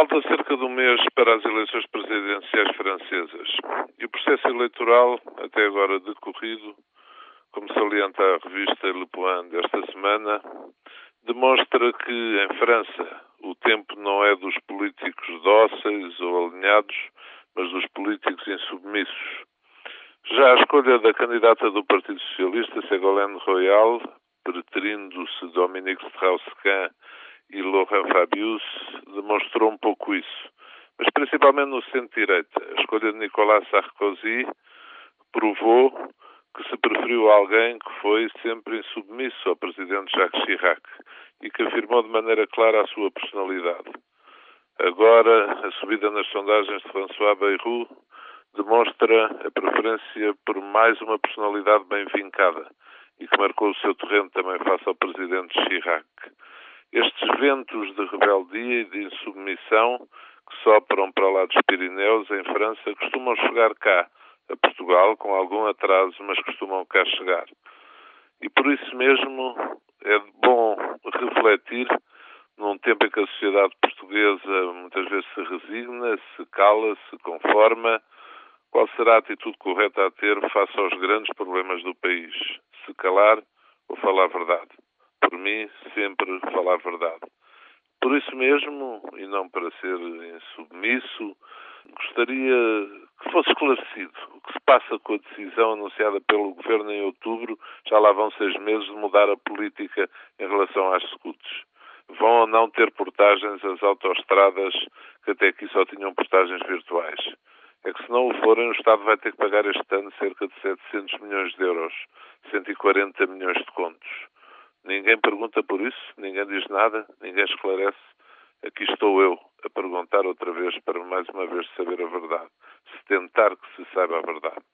Falta cerca de um mês para as eleições presidenciais francesas e o processo eleitoral, até agora decorrido, como salienta a revista Le Point desta semana, demonstra que em França o tempo não é dos políticos dóceis ou alinhados, mas dos políticos insubmissos. Já a escolha da candidata do Partido Socialista, Ségolène Royal, preterindo-se Dominique Strauss-Kahn e Laurent Fabius demonstrou um pouco isso. Mas principalmente no centro-direita. A escolha de Nicolas Sarkozy provou que se preferiu alguém que foi sempre insubmisso ao presidente Jacques Chirac e que afirmou de maneira clara a sua personalidade. Agora, a subida nas sondagens de François Bayrou demonstra a preferência por mais uma personalidade bem vincada e que marcou o seu terreno também face ao presidente Chirac. Estes ventos de rebeldia e de insubmissão que sopram para lá dos Pirineus, em França, costumam chegar cá, a Portugal, com algum atraso, mas costumam cá chegar. E por isso mesmo é bom refletir, num tempo em que a sociedade portuguesa muitas vezes se resigna, se cala, se conforma, qual será a atitude correta a ter face aos grandes problemas do país? Se calar ou falar a verdade? Por mim, sempre falar verdade. Por isso mesmo, e não para ser insubmisso, gostaria que fosse esclarecido o que se passa com a decisão anunciada pelo Governo em outubro, já lá vão seis meses, de mudar a política em relação às scouts. Vão ou não ter portagens as autoestradas que até aqui só tinham portagens virtuais? É que se não o forem, o Estado vai ter que pagar este ano cerca de 700 milhões de euros, 140 milhões de contos. Ninguém pergunta por isso, ninguém diz nada, ninguém esclarece. Aqui estou eu a perguntar outra vez para mais uma vez saber a verdade. Se tentar que se saiba a verdade.